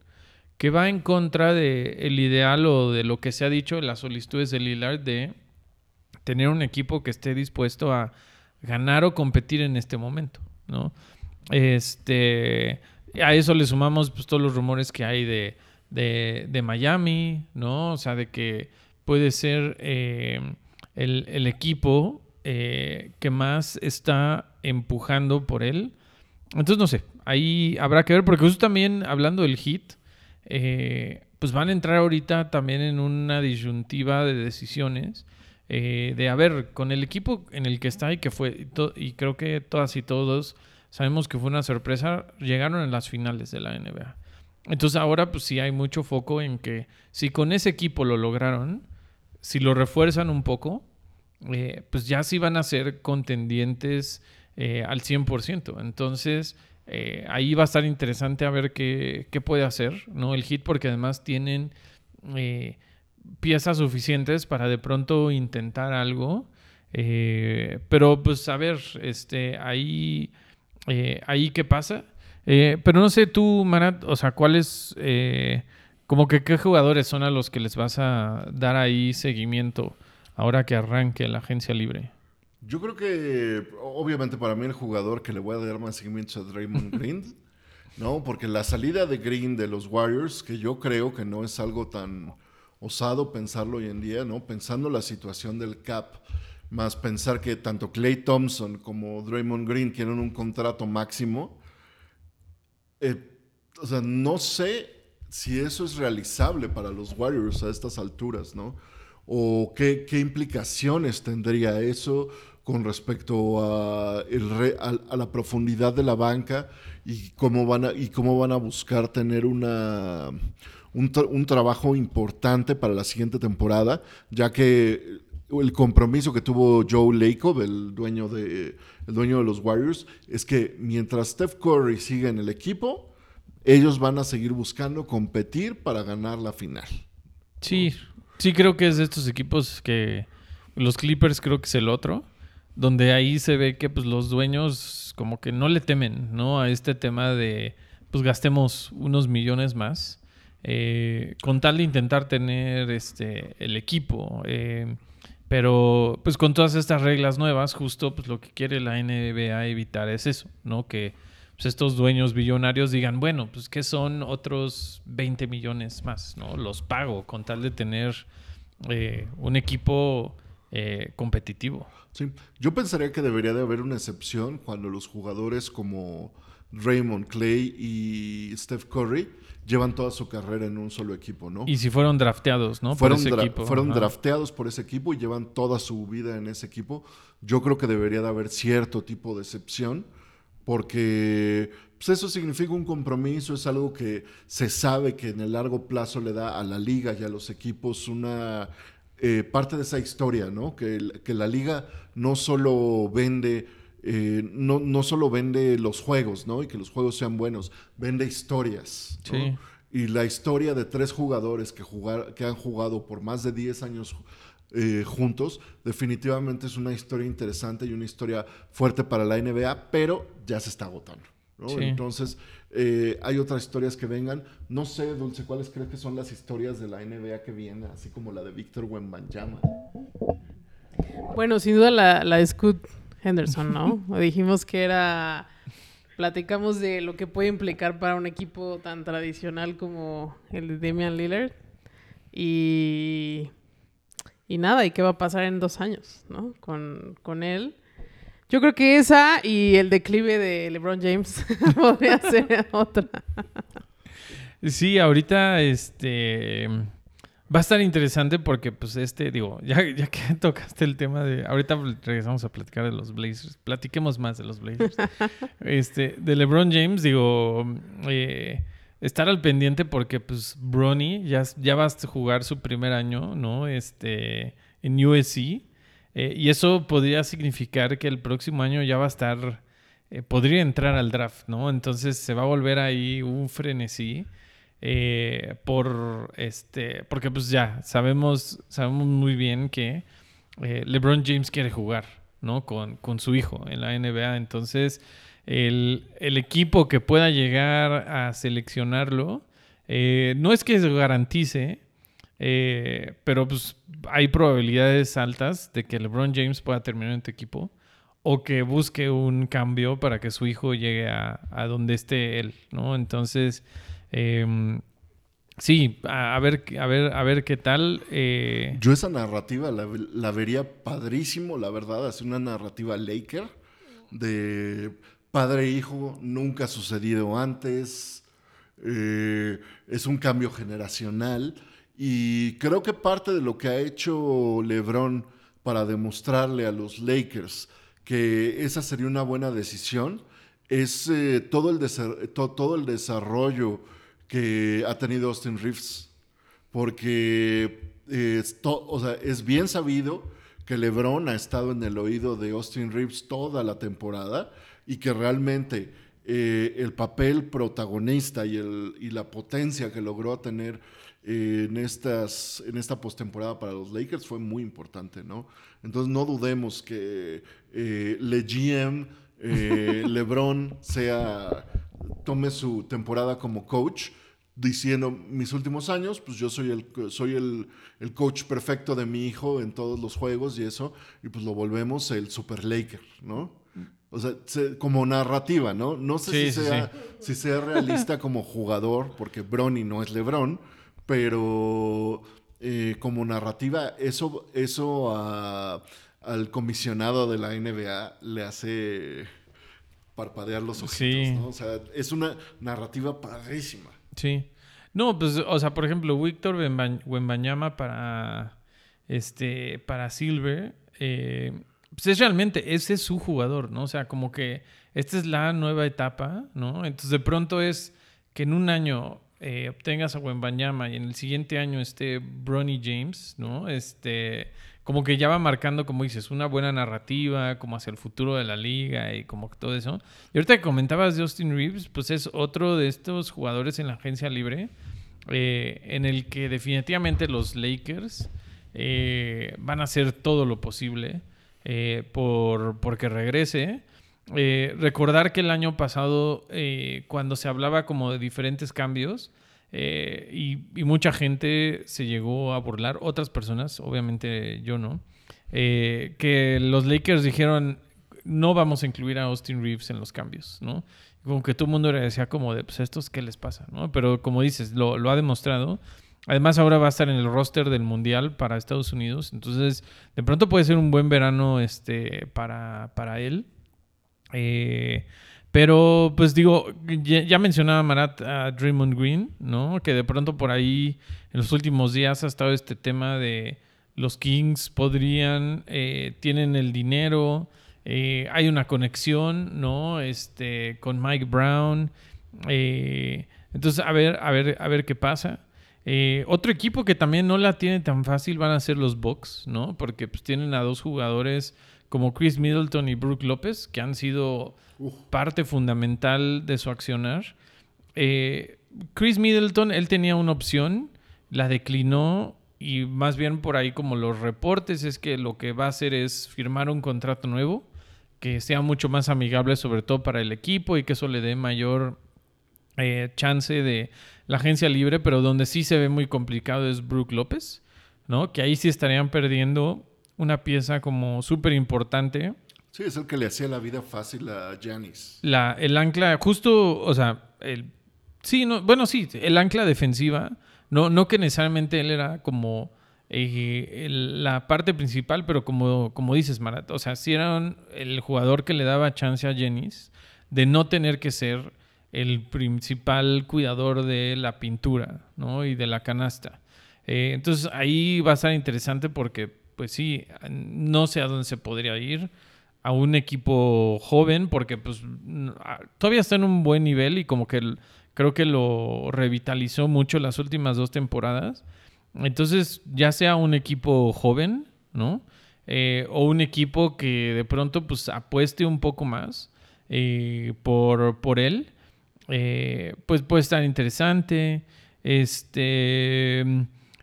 que va en contra de el ideal o de lo que se ha dicho en las solicitudes de Lillard de tener un equipo que esté dispuesto a ganar o competir en este momento, ¿no? Este, a eso le sumamos pues, todos los rumores que hay de, de, de Miami, ¿no? O sea, de que puede ser eh, el, el equipo eh, que más está empujando por él. Entonces, no sé, ahí habrá que ver, porque justo también hablando del hit, eh, pues van a entrar ahorita también en una disyuntiva de decisiones. eh, de a ver, con el equipo en el que está y que fue, y, creo que todas y todos sabemos que fue una sorpresa, llegaron en las finales de la NBA. Entonces ahora pues sí hay mucho foco en que si con ese equipo lo lograron, si lo refuerzan un poco, eh, pues ya sí van a ser contendientes eh, al 100%. Entonces eh, ahí va a estar interesante a ver qué, qué puede hacer ¿no? el hit porque además tienen eh, piezas suficientes para de pronto intentar algo. Eh, pero pues a ver, este, ahí, eh, ahí qué pasa. Pero no sé tú, Marat, o sea, ¿cuáles, como que qué jugadores son a los que les vas a dar ahí seguimiento ahora que arranque la agencia libre? Yo creo que, obviamente, para mí el jugador que le voy a dar más seguimiento es a Draymond Green, ¿no? Porque la salida de Green de los Warriors, que yo creo que no es algo tan osado pensarlo hoy en día, ¿no? Pensando la situación del cap, más pensar que tanto Clay Thompson como Draymond Green quieren un contrato máximo. eh, o sea, no sé si eso es realizable para los Warriors a estas alturas, ¿no? O qué, qué implicaciones tendría eso con respecto a, el re- a- la profundidad de la banca y cómo van a, y cómo van a buscar tener una, un, un trabajo importante para la siguiente temporada, ya que el compromiso que tuvo Joe Lacob, el dueño de, el dueño de los Warriors, es que mientras Steph Curry siga en el equipo, ellos van a seguir buscando competir para ganar la final. Sí, sí creo que es de estos equipos que los Clippers creo que es el otro, donde ahí se ve que pues los dueños como que no le temen, ¿no? A este tema de pues gastemos unos millones más eh, con tal de intentar tener este el equipo. eh, pero pues con todas estas reglas nuevas, justo pues lo que quiere la NBA evitar es eso, ¿no? Que pues, estos dueños billonarios digan, bueno, pues que son otros 20 millones más, ¿no? Los pago con tal de tener eh, un equipo eh, competitivo. Sí. Yo pensaría que debería de haber una excepción cuando los jugadores como Raymond Clay y Steph Curry llevan toda su carrera en un solo equipo, ¿no? Y si fueron drafteados, ¿no? fueron Por ese dra- equipo. fueron Ajá. drafteados por ese equipo y llevan toda su vida en ese equipo. Yo creo que debería de haber cierto tipo de excepción porque pues, eso significa un compromiso, es algo que se sabe que en el largo plazo le da a la liga y a los equipos una eh, parte de esa historia, ¿no? Que, que la liga no solo vende... eh, no, no solo vende los juegos, ¿no? Y que los juegos sean buenos, vende historias. ¿no? Sí. Y la historia de tres jugadores que, jugar, que han jugado por más de 10 años eh, juntos, definitivamente es una historia interesante y una historia fuerte para la NBA, pero ya se está agotando. ¿no? Sí. Entonces, eh, hay otras historias que vengan. No sé, Dulce, ¿cuáles crees que son las historias de la NBA que vienen? Así como la de Víctor Wembanyama. Bueno, sin duda la, la de Scoot Henderson, ¿no? Dijimos que era... Platicamos de lo que puede implicar para un equipo tan tradicional como el de Damian Lillard. Y... Y nada, ¿y qué va a pasar en dos años, ¿no? Con, con él. Yo creo que esa y el declive de LeBron James podría ser otra. Sí, ahorita este va a estar interesante porque pues este, digo, ya, ya que tocaste el tema de ahorita regresamos a platicar de los Blazers, platiquemos más de los Blazers. este, de LeBron James, digo, eh, estar al pendiente porque pues Bronny ya, ya va a jugar su primer año, ¿no? Este en USC eh, y eso podría significar que el próximo año ya va a estar eh, podría entrar al draft, ¿no? Entonces se va a volver ahí un frenesí eh, por este, porque pues ya sabemos, sabemos muy bien que LeBron James quiere jugar, ¿no? Con, con su hijo en la NBA. Entonces, el, el equipo que pueda llegar a seleccionarlo, no es que se garantice, eh, pero pues hay probabilidades altas de que LeBron James pueda terminar en tu equipo o que busque un cambio para que su hijo llegue a, donde esté él, ¿no? Entonces, eh, Sí, a, ver, a ver, a ver qué tal. eh, Yo esa narrativa la, vería padrísimo, la verdad, así una narrativa Laker de padre e nunca ha sucedido antes, eh, es un cambio generacional y creo que parte de lo que ha hecho LeBron para demostrarle a los Lakers que esa sería una buena decisión es eh, todo, el to- todo el desarrollo que ha tenido Austin Reeves. Porque o sea, es bien sabido que LeBron ha estado en el oído de Austin Reeves toda la temporada y que realmente eh, el papel protagonista y, el, y la potencia que logró tener eh, en, estas, en esta postemporada para los Lakers fue muy importante, ¿no? Entonces no dudemos que eh, Le GM, eh, LeBron sea, tome su temporada como coach diciendo mis últimos años, pues yo soy el soy el, el coach perfecto de mi hijo en todos los juegos y eso, y pues lo volvemos el Super Laker, ¿no? O sea, se- como narrativa, ¿no? No sé Sí, si, sí, sea, si sea realista como jugador, porque Bronny no es LeBron, pero eh, como narrativa, eso, eso a- al comisionado de la NBA le hace parpadear los ojitos, Sí. ¿no? O sea, es una narrativa padrísima. Sí. No, pues, o sea, por ejemplo, Víctor Wemba- Wembanyama para este, para Silver, eh, pues es realmente, ese es su jugador, ¿no? O sea, como que esta es la nueva etapa, ¿no? Entonces, de pronto es que en un año eh, obtengas a Wembanyama y en el siguiente año esté Bronny James, ¿no? Este, como que ya va marcando, como dices, una buena narrativa, como hacia el futuro de la liga y como todo eso. Y ahorita que comentabas de Austin Reeves, pues es otro de estos jugadores en la agencia libre, eh, en el que definitivamente los Lakers eh, van a hacer todo lo posible por porque regrese. Eh, recordar que el año pasado, eh, cuando se hablaba como de diferentes cambios, eh, y, mucha gente se llegó a burlar, otras personas, obviamente yo no, que los Lakers dijeron, no vamos a incluir a Austin Reeves en los cambios, ¿no? Como que todo el mundo le decía como de, pues estos, ¿qué les pasa? ¿no? Pero como dices, lo, lo ha demostrado. Además ahora va a estar en el roster del Mundial para Estados Unidos. Entonces, de pronto puede ser un buen verano este, para, para él. Eh, pero, pues digo, ya, mencionaba Marat a Draymond Green, ¿no? Que de pronto por ahí en los últimos días ha estado este tema de los Kings podrían, eh, tienen el dinero, eh, hay una conexión, ¿no? Este, con Mike Brown. entonces, a ver, a ver, a ver qué pasa. Otro equipo que también no la tiene tan fácil van a ser los Bucks, ¿no? Porque pues, tienen a dos jugadores como Chris Middleton y Brook López, que han sido parte fundamental de su accionar. Eh, Chris Middleton, él tenía una opción, la declinó y más bien por ahí como los reportes es que lo que va a hacer es firmar un contrato nuevo que sea mucho más amigable sobre todo para el equipo y que eso le dé mayor eh, chance de la agencia libre, pero donde sí se ve muy complicado es Brook López, ¿no? Que ahí sí estarían perdiendo una pieza como súper importante. Sí, es el que le hacía la vida fácil a Janis. La, el ancla, justo, o sea, el, sí, no, bueno, sí, el ancla defensiva, no, no que necesariamente él era como eh, el- la parte principal, pero como, como dices, Marat, o sea, sí era un- el jugador que le daba chance a Jennings de no tener que ser el principal cuidador de la pintura, ¿no? Y de la canasta. Eh, entonces ahí va a estar interesante porque, pues sí, no sé a dónde se podría ir a un equipo joven porque pues todavía está en un buen nivel y como que creo que lo revitalizó mucho las últimas dos temporadas. Entonces, ya sea un equipo joven, ¿no? Eh, o un equipo que de pronto pues apueste un poco más eh, por, por él, eh, pues puede estar interesante. Este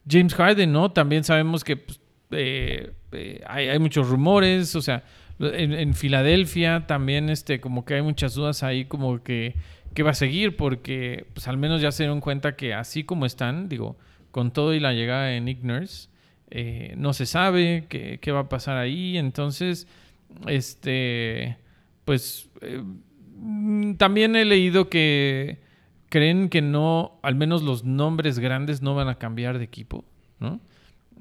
James Harden, ¿no? También sabemos que pues, eh, eh, hay, muchos rumores, o sea, en, Filadelfia también este, como que hay muchas dudas ahí como que, que va a seguir porque pues al menos ya se dieron cuenta que así como están, digo, con todo y la llegada de Nick eh, no se sabe qué, qué va a pasar ahí, entonces, este, pues mm, también he leído que creen que no, al menos los nombres grandes no van a cambiar de equipo, ¿no?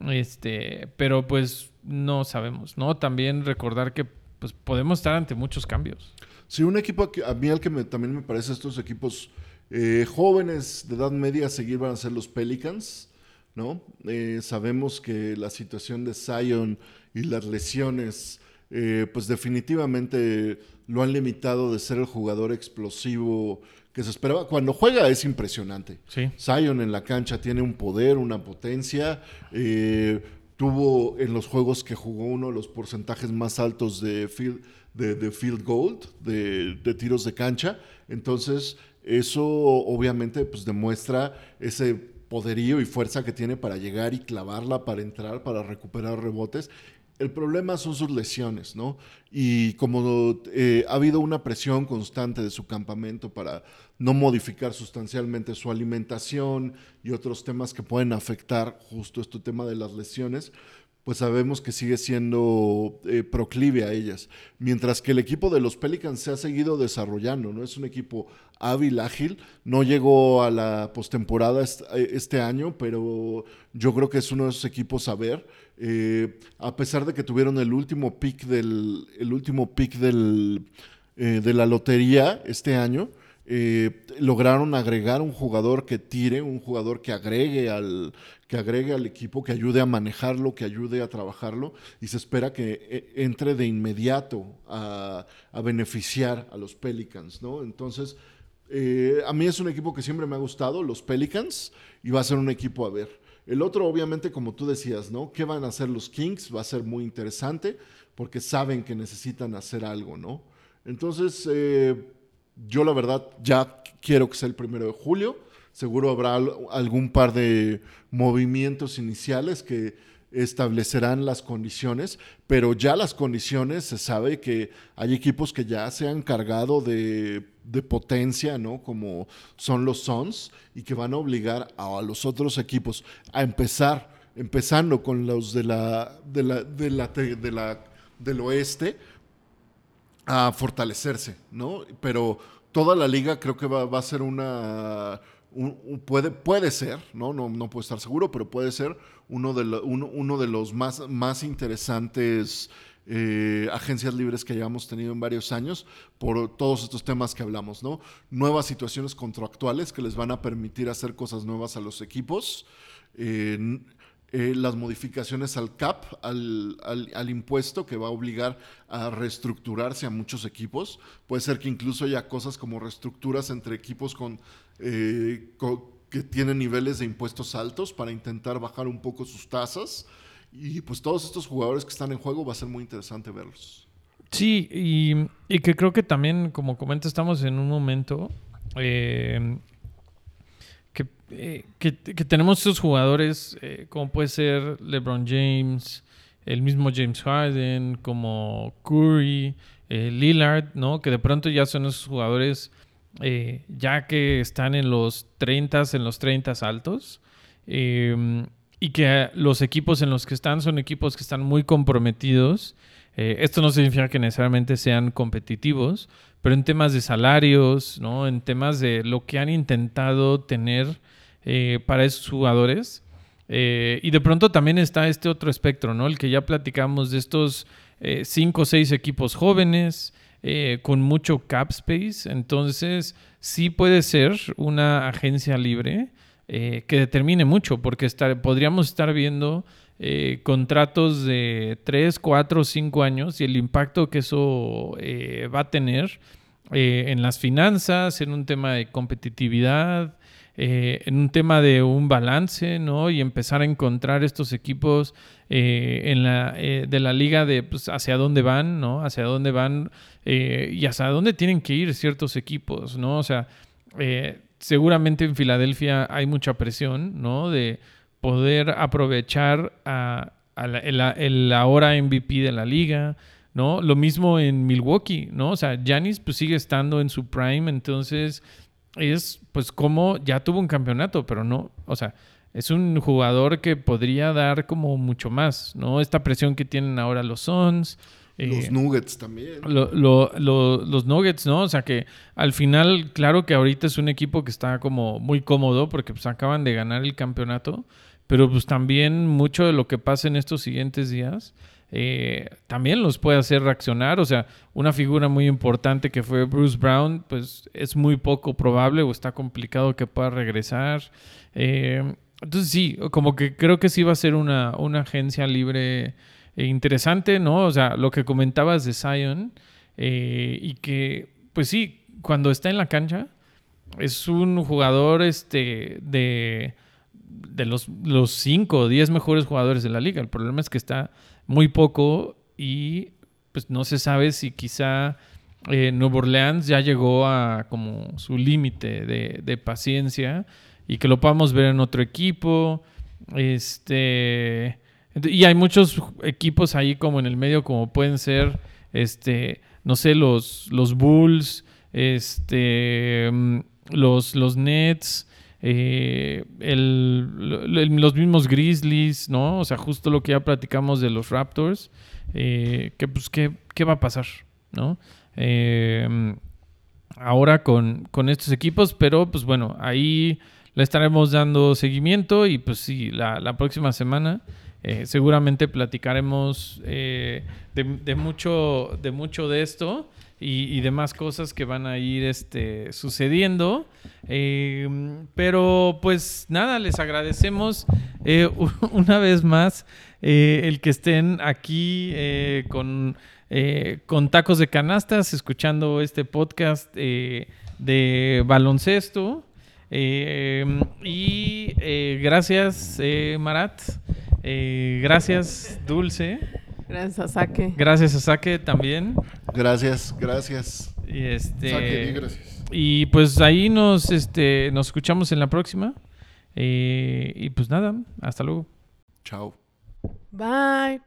Este, pero pues no sabemos, ¿no? También recordar que pues podemos estar ante muchos cambios. Sí, un equipo que a mí al que me- también me parece estos equipos eh, jóvenes de edad media seguir van a ser los Pelicans, ¿no? Eh, sabemos que la situación de Zion y las lesiones, eh, pues definitivamente lo han limitado de ser el jugador explosivo que se esperaba. Cuando juega es impresionante. Sí. Zion en la cancha tiene un poder, una potencia. eh, tuvo en los juegos que jugó uno de los porcentajes más altos de field, de, de field goal, de, de tiros de cancha. Entonces, eso obviamente pues, demuestra ese poderío y fuerza que tiene para llegar y clavarla, para entrar, para recuperar rebotes. El problema son sus lesiones, ¿no? Y como eh, ha habido una presión constante de su campamento para no modificar sustancialmente su alimentación y otros temas que pueden afectar justo este tema de las lesiones, pues sabemos que sigue siendo eh, proclive a ellas. Mientras que el equipo de los Pelicans se ha seguido desarrollando, ¿no? Es un equipo hábil, ágil. No llegó a la postemporada eh, este año, pero yo creo que es uno de esos equipos a ver. Eh, a pesar de que tuvieron el último pick del, el último pick del, eh, de la lotería este año, eh, lograron agregar un jugador que tire, un jugador que agregue al que agregue al equipo, que ayude a manejarlo, que ayude a trabajarlo y se espera que entre de inmediato a, a beneficiar a los Pelicans, ¿no? Entonces, a mí es un equipo que siempre me ha gustado, los Pelicans, y va a ser un equipo a ver. El otro, obviamente, como tú decías, ¿no? ¿Qué van a hacer los Kings? Va a ser muy interesante porque saben que necesitan hacer algo, ¿no? Entonces, eh, yo la verdad ya quiero que sea el primero de julio. Seguro habrá al- algún par de movimientos iniciales que establecerán las condiciones, pero ya las condiciones se sabe que hay equipos que ya se han cargado de, de potencia, ¿no? Como son los Suns y que van a obligar a, los otros equipos a empezar, empezando con los de la, de la, de la, de la- del oeste, a fortalecerse, ¿no? Pero toda la liga creo que va, va a ser una... puede, puede ser, ¿no? ¿no? No puedo estar seguro, pero puede ser uno de, uno, uno de los más, más interesantes eh, agencias libres que hayamos tenido en varios años por todos estos temas que hablamos, ¿no? Nuevas situaciones contractuales que les van a permitir hacer cosas nuevas a los equipos. eh, las modificaciones al CAP, al- al impuesto que va a obligar a reestructurarse a muchos equipos. Puede ser que incluso haya cosas como reestructuras entre equipos con, eh, que tienen niveles de impuestos altos para intentar bajar un poco sus tasas. Y pues todos estos jugadores que están en juego va a ser muy interesante verlos. Sí, y, y que creo que también, como comenta, estamos en un momento eh, que, eh, que- que tenemos esos jugadores, eh, como puede ser LeBron James, el mismo James Harden, como Curry, eh, Lillard, ¿no? Que de pronto ya son esos jugadores eh, ya que están en los 30, en los 30 altos. eh, y que los equipos en los que están son equipos que están muy comprometidos. Eh, esto no significa que necesariamente sean competitivos, pero en temas de salarios, ¿no? en temas de lo que han intentado tener eh, para esos jugadores. Y de pronto también está este otro espectro, ¿no? El que ya platicamos de estos cinco o seis equipos jóvenes eh, con mucho cap space. Entonces, sí puede ser una agencia libre eh, que determine mucho, porque estar- podríamos estar viendo eh, contratos de 3, 4, 5 años y el impacto que eso eh, va a tener eh, en las finanzas, en un tema de competitividad, eh, en un tema de un balance, ¿no? Y empezar a encontrar estos equipos eh, en la, eh, de la liga de pues, hacia dónde van, ¿no? Hacia dónde van y hacia dónde tienen que ir ciertos equipos, ¿no? O sea, seguramente en Filadelfia hay mucha presión, ¿no? De poder aprovechar a, la, el, el ahora MVP de la liga, ¿no? Lo mismo en Milwaukee, ¿no? O sea, Giannis pues sigue estando en su prime, entonces es pues como ya tuvo un campeonato, pero no, o sea, es un jugador que podría dar como mucho más, ¿no? Esta presión que tienen ahora los Suns, Los Eh, Nuggets también. lo- lo- lo- los Nuggets, ¿no? O sea que al final, claro que ahorita es un equipo que está como muy cómodo porque pues acaban de ganar el campeonato, pero pues también mucho de lo que pasa en estos siguientes días eh, también los puede hacer reaccionar. O sea, una figura muy importante que fue Bruce Brown, pues es muy poco probable o está complicado que pueda regresar. Eh, entonces sí, como que creo que sí va a ser una, una agencia libre eh, interesante, ¿no? O sea, lo que comentabas de Zion eh, y que, pues sí, cuando está en la cancha es un jugador este, de, de los, los 5 o 10 mejores jugadores de la liga. El problema es que está muy poco y pues no se sabe si quizá eh, Nuevo Orleans ya llegó a como su límite de, de paciencia y que lo podamos ver en otro equipo. Este y hay muchos equipos ahí como en el medio como pueden ser este no sé los los Bulls, este mm, los los Nets, eh, el- lo- el- los mismos Grizzlies, ¿no? O sea, justo lo que ya platicamos de los Raptors, eh, que pues qué, qué va a pasar, ¿no? Eh, ahora con, con estos equipos, pero pues bueno, ahí le estaremos dando seguimiento y pues sí, la, la próxima semana eh, seguramente platicaremos eh, de mucho, de mucho de esto y, y de más cosas que van a ir este, sucediendo. Eh, pero pues nada, les agradecemos eh, una vez más eh, el que estén aquí eh, con, con tacos de canastas, escuchando este podcast de baloncesto. Eh, y gracias, Marat. Gracias, Dulce. Gracias a Saque. Gracias a Saque también. Gracias, gracias. Y este. Gracias. Y pues ahí nos, este, nos escuchamos en la próxima. Eh, y pues nada, hasta luego. Chao. Bye.